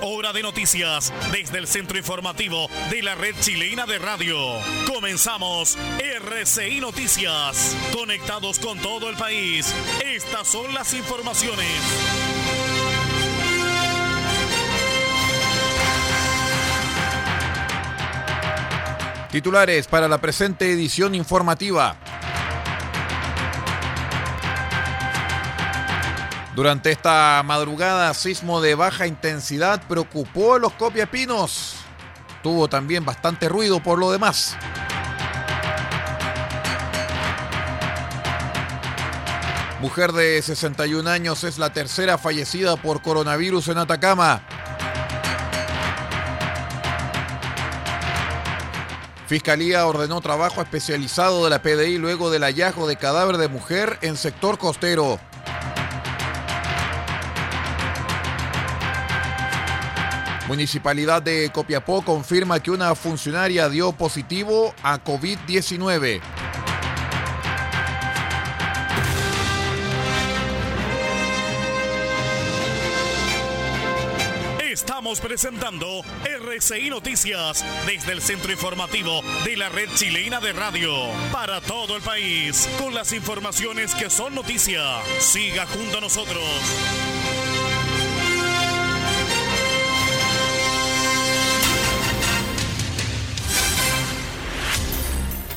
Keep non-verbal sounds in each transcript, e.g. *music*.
Hora de noticias desde el centro informativo de la red chilena de radio. Comenzamos RCI Noticias. Conectados con todo el país. Estas son las informaciones. Titulares para la presente edición informativa. Durante esta madrugada, sismo de baja intensidad preocupó a los copiapinos. Tuvo también bastante ruido por lo demás. Mujer de 61 años es la tercera fallecida por coronavirus en Atacama. Fiscalía ordenó trabajo especializado de la PDI luego del hallazgo de cadáver de mujer en sector costero. Municipalidad de Copiapó confirma que una funcionaria dio positivo a COVID-19. Estamos presentando RCI Noticias desde el centro informativo de la red chilena de radio para todo el país con las informaciones que son noticia. Siga junto a nosotros.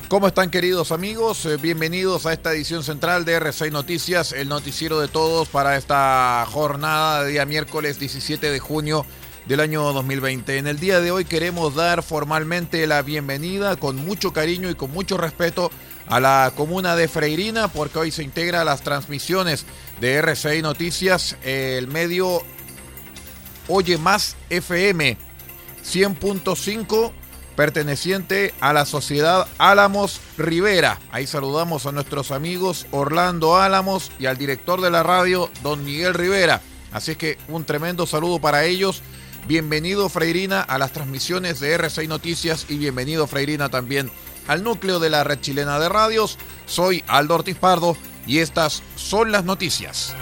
¿Cómo están queridos amigos? Eh, bienvenidos a esta edición central de R6 Noticias, el noticiero de todos para esta jornada de día miércoles 17 de junio del año 2020. En el día de hoy queremos dar formalmente la bienvenida con mucho cariño y con mucho respeto a la comuna de Freirina porque hoy se integra las transmisiones de R6 Noticias el medio Oye Más FM 100.5 perteneciente a la sociedad Álamos Rivera. Ahí saludamos a nuestros amigos Orlando Álamos y al director de la radio, don Miguel Rivera. Así es que un tremendo saludo para ellos. Bienvenido Freirina a las transmisiones de R6 Noticias y bienvenido Freirina también al núcleo de la red chilena de radios. Soy Aldo Ortiz Pardo y estas son las noticias.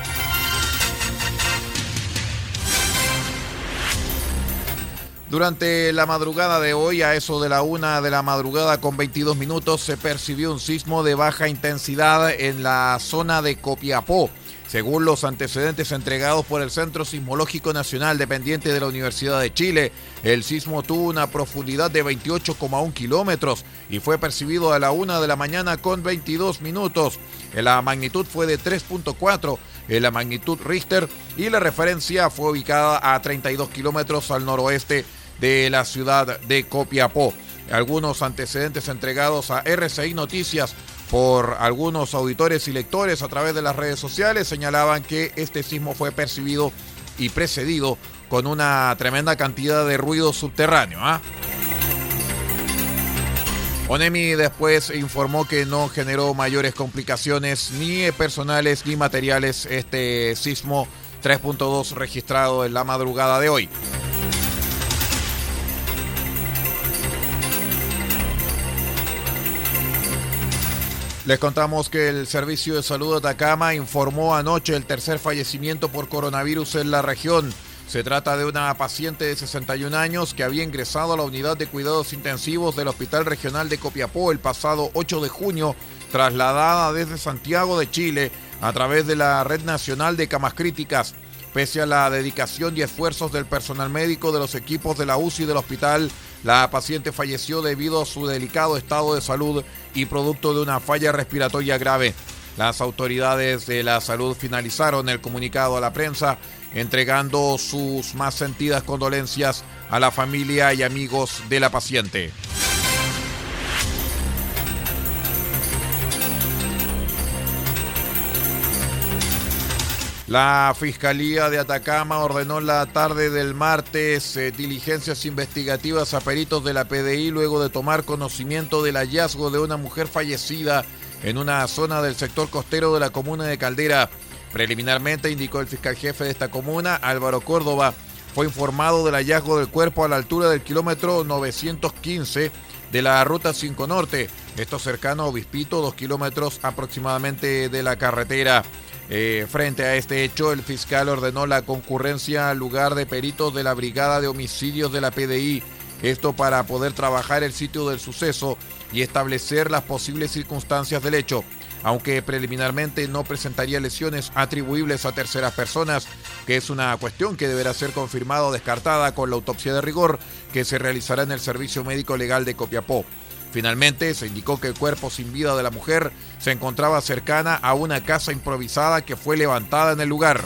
Durante la madrugada de hoy, a eso de la una de la madrugada con 22 minutos, se percibió un sismo de baja intensidad en la zona de Copiapó. Según los antecedentes entregados por el Centro Sismológico Nacional dependiente de la Universidad de Chile, el sismo tuvo una profundidad de 28,1 kilómetros y fue percibido a la una de la mañana con 22 minutos. La magnitud fue de 3.4 en la magnitud Richter y la referencia fue ubicada a 32 kilómetros al noroeste de la ciudad de Copiapó. Algunos antecedentes entregados a RCI Noticias por algunos auditores y lectores a través de las redes sociales señalaban que este sismo fue percibido y precedido con una tremenda cantidad de ruido subterráneo. ¿ah? Onemi después informó que no generó mayores complicaciones ni personales ni materiales este sismo 3.2 registrado en la madrugada de hoy. Les contamos que el Servicio de Salud de Atacama informó anoche el tercer fallecimiento por coronavirus en la región. Se trata de una paciente de 61 años que había ingresado a la unidad de cuidados intensivos del Hospital Regional de Copiapó el pasado 8 de junio, trasladada desde Santiago de Chile a través de la Red Nacional de Camas Críticas. Pese a la dedicación y esfuerzos del personal médico de los equipos de la UCI del hospital, la paciente falleció debido a su delicado estado de salud y producto de una falla respiratoria grave. Las autoridades de la salud finalizaron el comunicado a la prensa, entregando sus más sentidas condolencias a la familia y amigos de la paciente. La Fiscalía de Atacama ordenó la tarde del martes eh, diligencias investigativas a peritos de la PDI luego de tomar conocimiento del hallazgo de una mujer fallecida en una zona del sector costero de la comuna de Caldera. Preliminarmente indicó el fiscal jefe de esta comuna, Álvaro Córdoba, fue informado del hallazgo del cuerpo a la altura del kilómetro 915 de la Ruta 5 Norte, esto cercano a Obispito, dos kilómetros aproximadamente de la carretera. Eh, frente a este hecho, el fiscal ordenó la concurrencia al lugar de peritos de la Brigada de Homicidios de la PDI, esto para poder trabajar el sitio del suceso y establecer las posibles circunstancias del hecho, aunque preliminarmente no presentaría lesiones atribuibles a terceras personas, que es una cuestión que deberá ser confirmada o descartada con la autopsia de rigor que se realizará en el Servicio Médico Legal de Copiapó. Finalmente, se indicó que el cuerpo sin vida de la mujer se encontraba cercana a una casa improvisada que fue levantada en el lugar.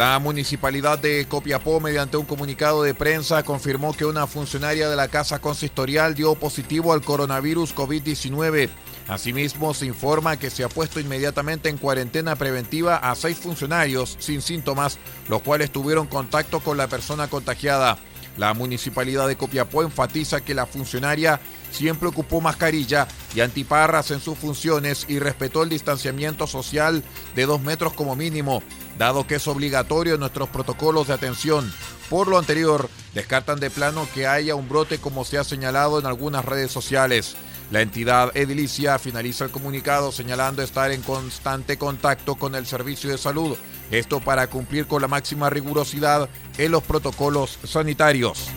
La municipalidad de Copiapó, mediante un comunicado de prensa, confirmó que una funcionaria de la Casa Consistorial dio positivo al coronavirus COVID-19. Asimismo, se informa que se ha puesto inmediatamente en cuarentena preventiva a seis funcionarios sin síntomas, los cuales tuvieron contacto con la persona contagiada. La municipalidad de Copiapó enfatiza que la funcionaria siempre ocupó mascarilla y antiparras en sus funciones y respetó el distanciamiento social de dos metros como mínimo, dado que es obligatorio en nuestros protocolos de atención. Por lo anterior, descartan de plano que haya un brote como se ha señalado en algunas redes sociales. La entidad edilicia finaliza el comunicado señalando estar en constante contacto con el servicio de salud, esto para cumplir con la máxima rigurosidad en los protocolos sanitarios.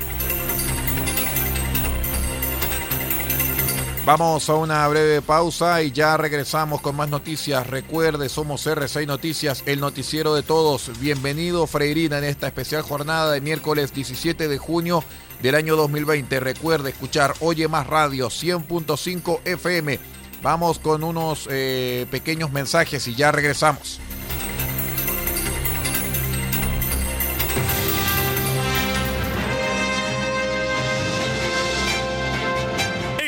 Vamos a una breve pausa y ya regresamos con más noticias. Recuerde, somos R6 Noticias, el noticiero de todos. Bienvenido Freirina en esta especial jornada de miércoles 17 de junio del año 2020. Recuerde escuchar Oye Más Radio 100.5 FM. Vamos con unos eh, pequeños mensajes y ya regresamos.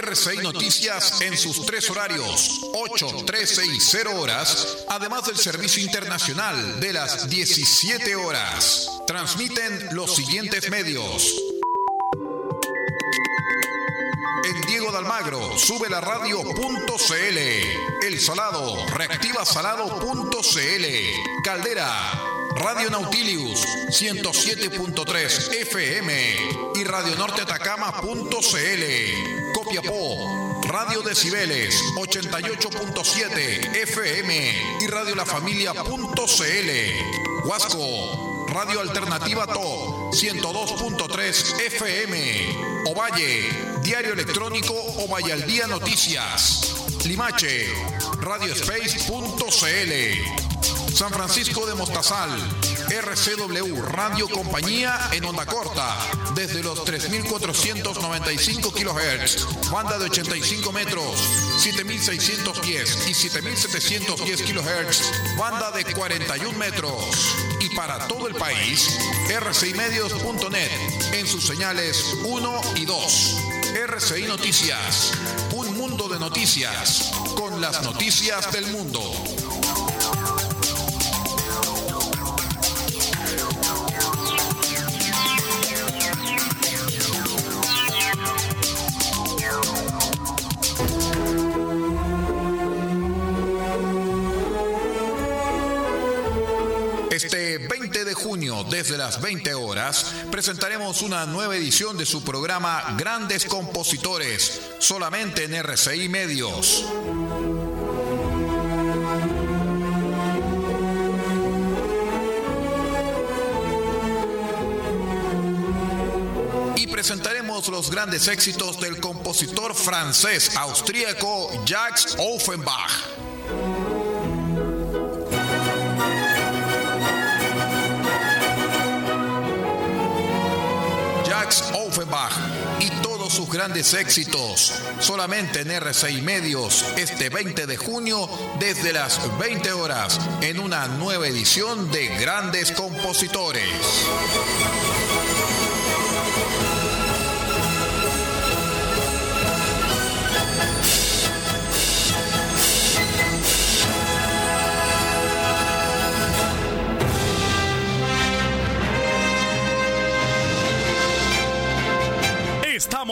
RCI Noticias en sus tres horarios, 8, 13 y 0 horas, además del servicio internacional de las 17 horas. Transmiten los siguientes medios. En Diego de Almagro, sube la radio.cl. El Salado, reactiva salado.cl. Caldera, Radio Nautilius 107.3 FM y Radio Norte Atacama.cl. Copiapó, Radio Decibeles 88.7 FM y Radio La Familia.cl. Huasco, Radio Alternativa To 102.3 FM. Ovalle, Diario Electrónico Ovalle al Día Noticias. Limache, radiospace.cl. San Francisco de Mostazal, RCW Radio Compañía en onda corta, desde los 3.495 kHz, banda de 85 metros, 7.610 y 7.710 kHz, banda de 41 metros. Y para todo el país, rcimedios.net en sus señales 1 y 2. RCI Noticias, un mundo de noticias, con las noticias del mundo. Las 20 horas, presentaremos una nueva edición de su programa Grandes Compositores, solamente en RCI Medios. Y presentaremos los grandes éxitos del compositor francés austríaco Jacques Offenbach. Sus grandes éxitos. Solamente en R6 Medios este 20 de junio desde las 20 horas en una nueva edición de Grandes Compositores.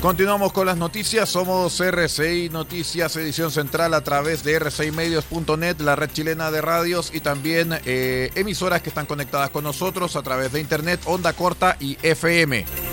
Continuamos con las noticias. Somos RCI Noticias, edición central a través de rcimedios.net, la red chilena de radios y también eh, emisoras que están conectadas con nosotros a través de internet, onda corta y FM.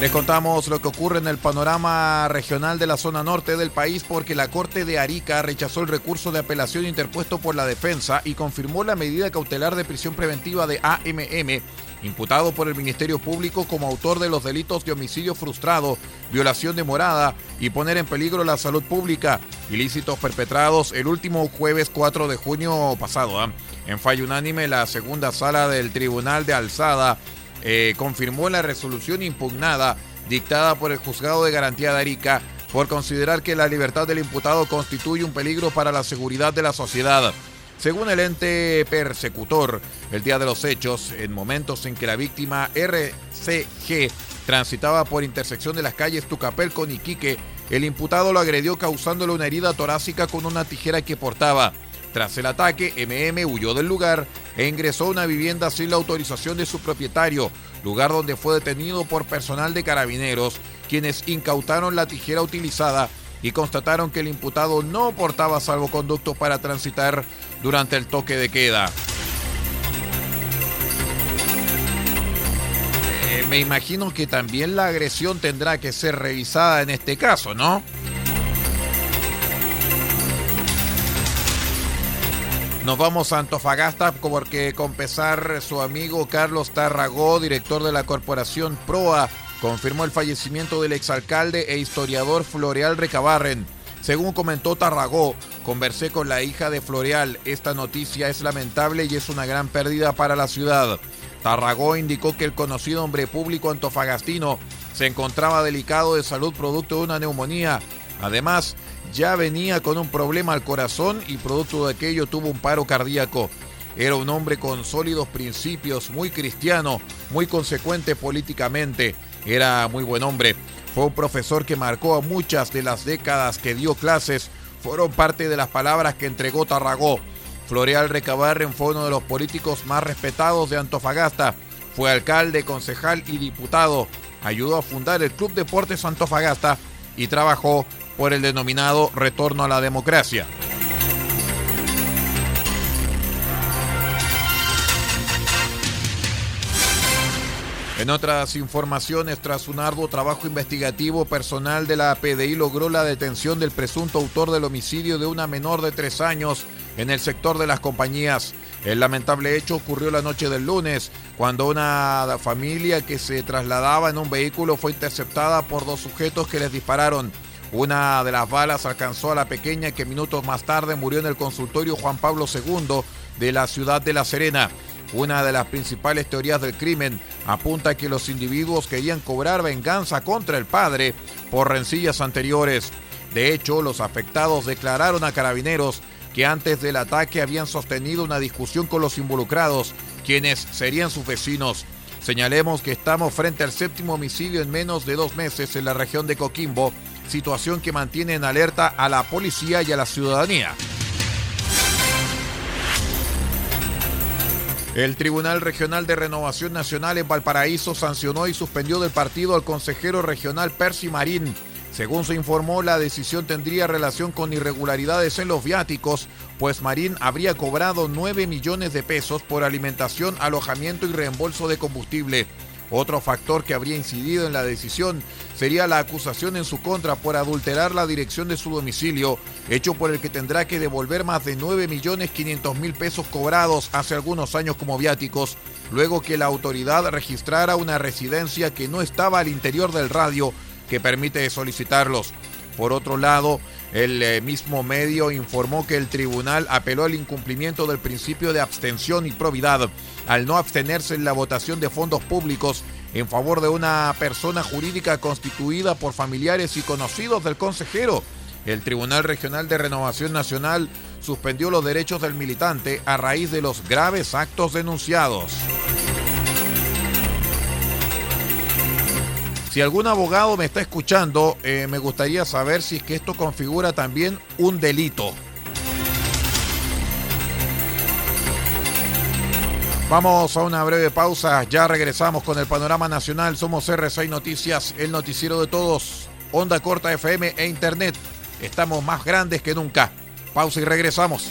Les contamos lo que ocurre en el panorama regional de la zona norte del país porque la Corte de Arica rechazó el recurso de apelación interpuesto por la defensa y confirmó la medida cautelar de prisión preventiva de AMM, imputado por el Ministerio Público como autor de los delitos de homicidio frustrado, violación de morada y poner en peligro la salud pública, ilícitos perpetrados el último jueves 4 de junio pasado. ¿ah? En fallo unánime, la segunda sala del Tribunal de Alzada eh, confirmó la resolución impugnada dictada por el Juzgado de Garantía de Arica por considerar que la libertad del imputado constituye un peligro para la seguridad de la sociedad. Según el ente persecutor, el día de los hechos, en momentos en que la víctima RCG transitaba por intersección de las calles Tucapel con Iquique, el imputado lo agredió causándole una herida torácica con una tijera que portaba. Tras el ataque, MM huyó del lugar e ingresó a una vivienda sin la autorización de su propietario, lugar donde fue detenido por personal de carabineros, quienes incautaron la tijera utilizada y constataron que el imputado no portaba salvoconducto para transitar durante el toque de queda. Eh, me imagino que también la agresión tendrá que ser revisada en este caso, ¿no? Nos vamos a Antofagasta porque con pesar su amigo Carlos Tarragó, director de la corporación PROA, confirmó el fallecimiento del exalcalde e historiador Floreal Recabarren. Según comentó Tarragó, conversé con la hija de Floreal. Esta noticia es lamentable y es una gran pérdida para la ciudad. Tarragó indicó que el conocido hombre público antofagastino se encontraba delicado de salud producto de una neumonía. Además, ya venía con un problema al corazón y producto de aquello tuvo un paro cardíaco. Era un hombre con sólidos principios, muy cristiano, muy consecuente políticamente. Era muy buen hombre. Fue un profesor que marcó a muchas de las décadas que dio clases. Fueron parte de las palabras que entregó Tarragó. Floreal Recabarren fue uno de los políticos más respetados de Antofagasta. Fue alcalde, concejal y diputado. Ayudó a fundar el Club Deportes Antofagasta y trabajó por el denominado retorno a la democracia. En otras informaciones, tras un arduo trabajo investigativo, personal de la PDI logró la detención del presunto autor del homicidio de una menor de tres años en el sector de las compañías. El lamentable hecho ocurrió la noche del lunes, cuando una familia que se trasladaba en un vehículo fue interceptada por dos sujetos que les dispararon. Una de las balas alcanzó a la pequeña que minutos más tarde murió en el consultorio Juan Pablo II de la ciudad de La Serena. Una de las principales teorías del crimen apunta a que los individuos querían cobrar venganza contra el padre por rencillas anteriores. De hecho, los afectados declararon a carabineros que antes del ataque habían sostenido una discusión con los involucrados, quienes serían sus vecinos. Señalemos que estamos frente al séptimo homicidio en menos de dos meses en la región de Coquimbo, situación que mantiene en alerta a la policía y a la ciudadanía. El Tribunal Regional de Renovación Nacional en Valparaíso sancionó y suspendió del partido al consejero regional Percy Marín. Según se informó, la decisión tendría relación con irregularidades en los viáticos, pues Marín habría cobrado 9 millones de pesos por alimentación, alojamiento y reembolso de combustible. Otro factor que habría incidido en la decisión sería la acusación en su contra por adulterar la dirección de su domicilio, hecho por el que tendrá que devolver más de 9.500.000 pesos cobrados hace algunos años como viáticos, luego que la autoridad registrara una residencia que no estaba al interior del radio que permite solicitarlos. Por otro lado, el eh, mismo medio informó que el tribunal apeló al incumplimiento del principio de abstención y probidad al no abstenerse en la votación de fondos públicos en favor de una persona jurídica constituida por familiares y conocidos del consejero. El Tribunal Regional de Renovación Nacional suspendió los derechos del militante a raíz de los graves actos denunciados. Si algún abogado me está escuchando, eh, me gustaría saber si es que esto configura también un delito. Vamos a una breve pausa, ya regresamos con el panorama nacional. Somos R6 Noticias, el noticiero de todos, onda corta FM e Internet. Estamos más grandes que nunca. Pausa y regresamos.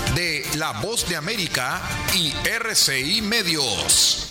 de La Voz de América y RCI Medios.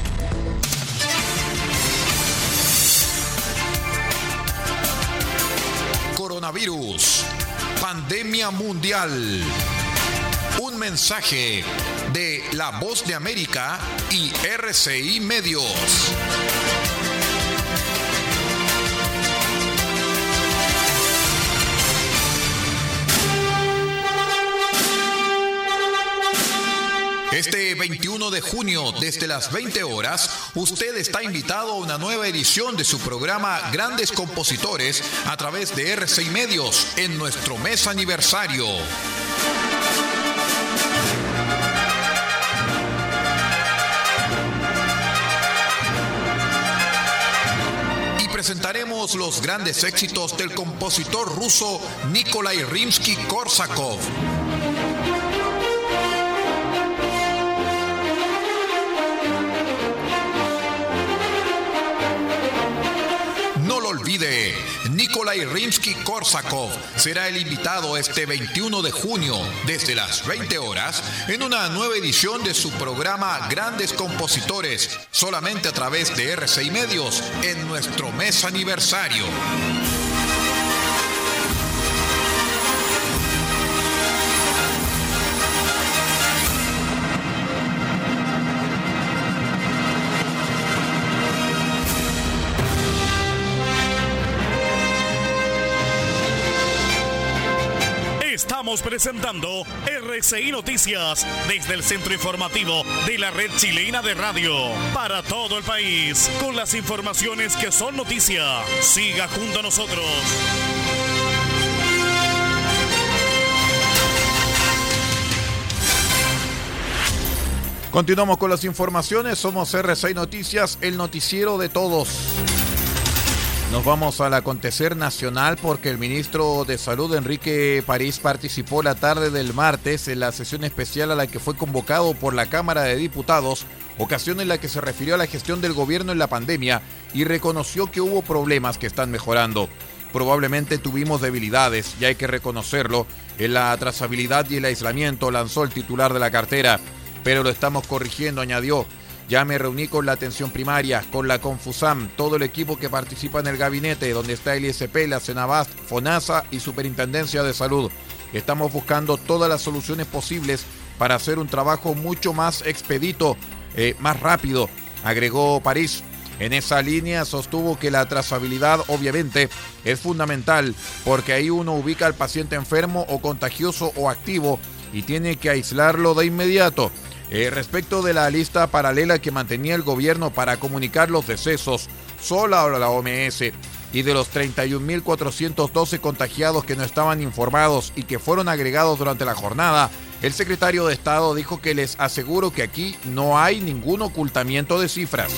Pandemia mundial. Un mensaje de La Voz de América y RCI Medios. Este 21 de junio, desde las 20 horas, usted está invitado a una nueva edición de su programa Grandes Compositores a través de RCI Medios en nuestro mes aniversario. Y presentaremos los grandes éxitos del compositor ruso Nikolai Rimsky-Korsakov. Olvide, Nikolai Rimsky-Korsakov será el invitado este 21 de junio desde las 20 horas en una nueva edición de su programa Grandes Compositores, solamente a través de RCI Medios en nuestro mes aniversario. Presentando RCI Noticias desde el centro informativo de la red chilena de radio para todo el país con las informaciones que son noticia. Siga junto a nosotros. Continuamos con las informaciones. Somos R6 Noticias, el noticiero de todos. Nos vamos al acontecer nacional porque el ministro de Salud, Enrique París, participó la tarde del martes en la sesión especial a la que fue convocado por la Cámara de Diputados, ocasión en la que se refirió a la gestión del gobierno en la pandemia y reconoció que hubo problemas que están mejorando. Probablemente tuvimos debilidades, y hay que reconocerlo, en la trazabilidad y el aislamiento, lanzó el titular de la cartera, pero lo estamos corrigiendo, añadió. Ya me reuní con la atención primaria, con la Confusam, todo el equipo que participa en el gabinete, donde está el ISP, la Cenabast, FONASA y Superintendencia de Salud. Estamos buscando todas las soluciones posibles para hacer un trabajo mucho más expedito, eh, más rápido, agregó París. En esa línea sostuvo que la trazabilidad obviamente es fundamental porque ahí uno ubica al paciente enfermo o contagioso o activo y tiene que aislarlo de inmediato. Eh, respecto de la lista paralela que mantenía el gobierno para comunicar los decesos, sola la OMS, y de los 31.412 contagiados que no estaban informados y que fueron agregados durante la jornada, el secretario de Estado dijo que les aseguro que aquí no hay ningún ocultamiento de cifras.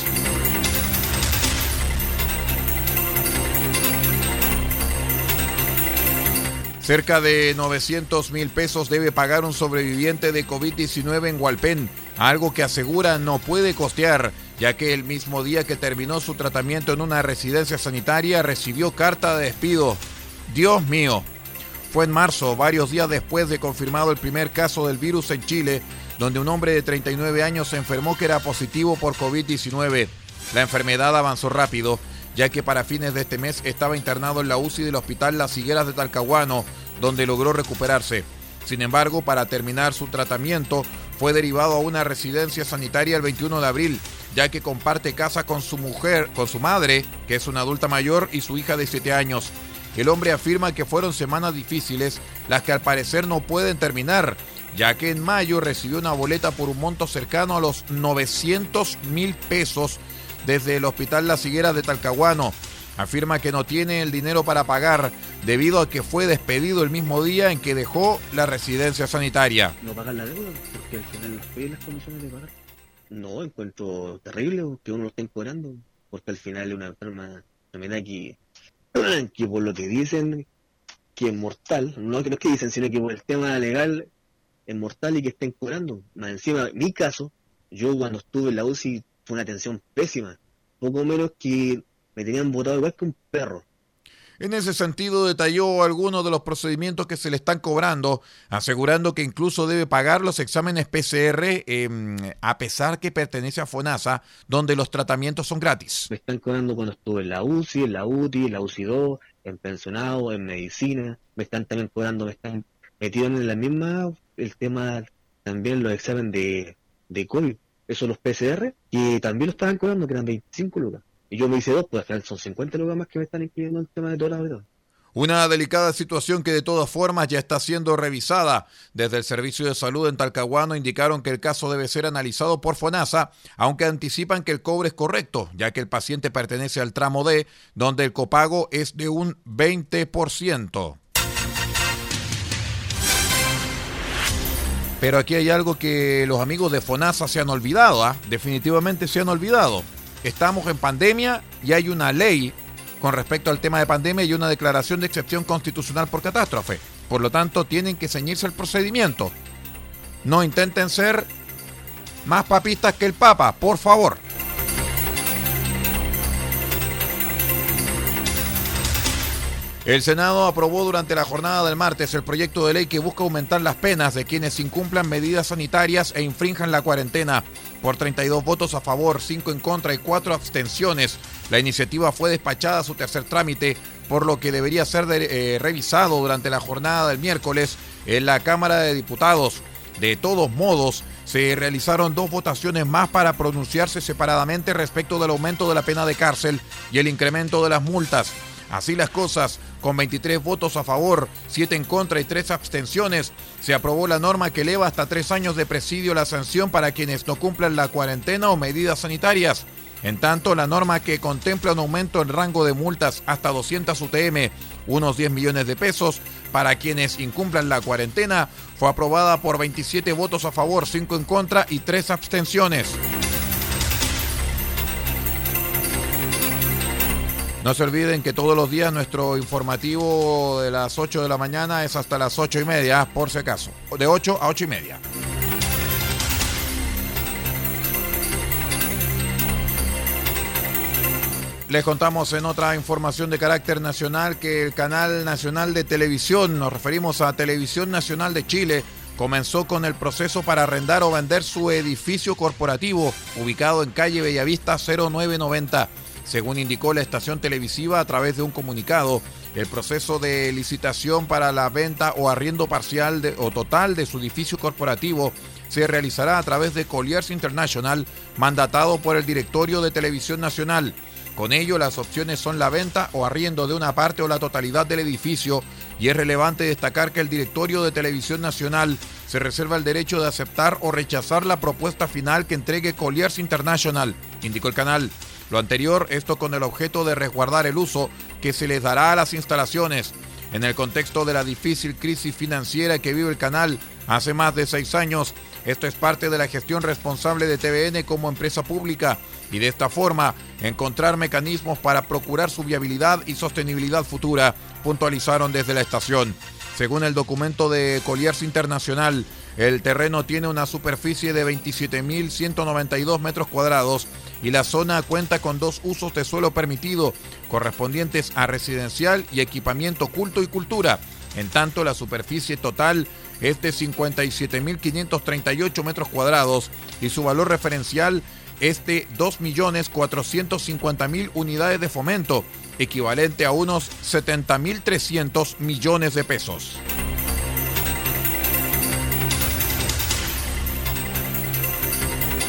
Cerca de 900 mil pesos debe pagar un sobreviviente de COVID-19 en Hualpén, algo que asegura no puede costear, ya que el mismo día que terminó su tratamiento en una residencia sanitaria recibió carta de despido. Dios mío. Fue en marzo, varios días después de confirmado el primer caso del virus en Chile, donde un hombre de 39 años se enfermó que era positivo por COVID-19. La enfermedad avanzó rápido ya que para fines de este mes estaba internado en la UCI del Hospital Las Higueras de Talcahuano, donde logró recuperarse. Sin embargo, para terminar su tratamiento, fue derivado a una residencia sanitaria el 21 de abril, ya que comparte casa con su mujer, con su madre, que es una adulta mayor, y su hija de 7 años. El hombre afirma que fueron semanas difíciles, las que al parecer no pueden terminar, ya que en mayo recibió una boleta por un monto cercano a los 900 mil pesos desde el Hospital La Higueras de Talcahuano. Afirma que no tiene el dinero para pagar debido a que fue despedido el mismo día en que dejó la residencia sanitaria. No pagar la deuda porque al final no las condiciones de pagar. No, encuentro terrible que uno lo esté cobrando porque al final es una enferma, enfermedad que, *clears throat* que por lo que dicen que es mortal, no, que no es que dicen, sino que por el tema legal es mortal y que estén cobrando. Más encima, mi caso, yo cuando estuve en la UCI fue una atención pésima. Poco menos que me tenían votado igual que un perro. En ese sentido, detalló algunos de los procedimientos que se le están cobrando, asegurando que incluso debe pagar los exámenes PCR em, a pesar que pertenece a FONASA, donde los tratamientos son gratis. Me están cobrando cuando estuve en la UCI, en la UTI, en la UCI 2, en pensionado, en medicina. Me están también cobrando, me están metidos en la misma, el tema también los exámenes de, de COVID eso los PCR, y también lo estaban cobrando, que eran 25 lucas. Y yo me hice dos, pues son 50 lucas más que me están incluyendo el tema de todas las Una delicada situación que de todas formas ya está siendo revisada. Desde el Servicio de Salud en Talcahuano indicaron que el caso debe ser analizado por FONASA, aunque anticipan que el cobre es correcto, ya que el paciente pertenece al tramo D, donde el copago es de un 20%. Pero aquí hay algo que los amigos de FONASA se han olvidado, ¿ah? definitivamente se han olvidado. Estamos en pandemia y hay una ley con respecto al tema de pandemia y una declaración de excepción constitucional por catástrofe. Por lo tanto, tienen que ceñirse el procedimiento. No intenten ser más papistas que el Papa, por favor. El Senado aprobó durante la jornada del martes el proyecto de ley que busca aumentar las penas de quienes incumplan medidas sanitarias e infrinjan la cuarentena. Por 32 votos a favor, 5 en contra y 4 abstenciones, la iniciativa fue despachada a su tercer trámite, por lo que debería ser eh, revisado durante la jornada del miércoles en la Cámara de Diputados. De todos modos, se realizaron dos votaciones más para pronunciarse separadamente respecto del aumento de la pena de cárcel y el incremento de las multas. Así las cosas, con 23 votos a favor, 7 en contra y 3 abstenciones, se aprobó la norma que eleva hasta 3 años de presidio la sanción para quienes no cumplan la cuarentena o medidas sanitarias. En tanto, la norma que contempla un aumento en rango de multas hasta 200 UTM, unos 10 millones de pesos, para quienes incumplan la cuarentena, fue aprobada por 27 votos a favor, 5 en contra y 3 abstenciones. No se olviden que todos los días nuestro informativo de las 8 de la mañana es hasta las 8 y media, por si acaso. De 8 a 8 y media. Les contamos en otra información de carácter nacional que el canal nacional de televisión, nos referimos a Televisión Nacional de Chile, comenzó con el proceso para arrendar o vender su edificio corporativo ubicado en calle Bellavista 0990. Según indicó la estación televisiva a través de un comunicado, El proceso de licitación para la venta o arriendo parcial o total de su edificio corporativo se realizará a través de Colliers International, mandatado por el Directorio de Televisión Nacional. Con ello, las opciones son la venta o arriendo de una parte o la totalidad del edificio y es relevante destacar que el Directorio de Televisión Nacional se reserva el derecho de aceptar o rechazar la propuesta final que entregue Colliers International, indicó el canal. Lo anterior, esto con el objeto de resguardar el uso que se les dará a las instalaciones. En el contexto de la difícil crisis financiera que vive el canal hace más de seis años, esto es parte de la gestión responsable de TVN como empresa pública y de esta forma encontrar mecanismos para procurar su viabilidad y sostenibilidad futura, puntualizaron desde la estación. Según el documento de Colliers Internacional, el terreno tiene una superficie de 27.192 metros cuadrados y la zona cuenta con dos usos de suelo permitido, correspondientes a residencial y equipamiento culto y cultura. En tanto, la superficie total es de 57.538 metros cuadrados y su valor referencial es de 2.450.000 unidades de fomento, equivalente a unos 70.300 millones de pesos.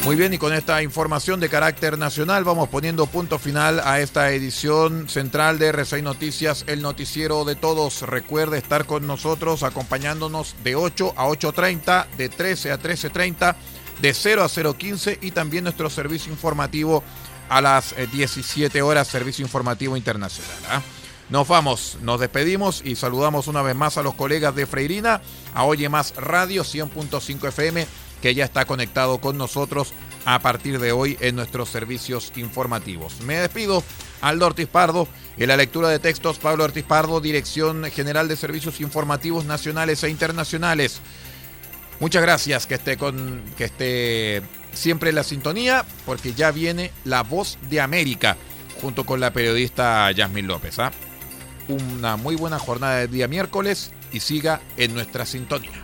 Muy bien, y con esta información de carácter nacional vamos poniendo punto final a esta edición central de R6 Noticias, el noticiero de todos. Recuerde estar con nosotros acompañándonos de 8 a 8.30, de 13 a 13.30, de 0 a 0.15 y también nuestro servicio informativo a las 17 eh, horas, servicio informativo internacional. ¿ah? Nos vamos, nos despedimos y saludamos una vez más a los colegas de Freirina, a Oye Más Radio 100.5 FM que ya está conectado con nosotros a partir de hoy en nuestros servicios informativos. Me despido, Aldo Ortiz Pardo, en la lectura de textos, Pablo Ortiz Pardo, Dirección General de Servicios Informativos Nacionales e Internacionales. Muchas gracias, que esté, con, que esté siempre en la sintonía, porque ya viene La Voz de América, junto con la periodista Yasmin López. ¿ah? Una muy buena jornada de día miércoles y siga en nuestra sintonía.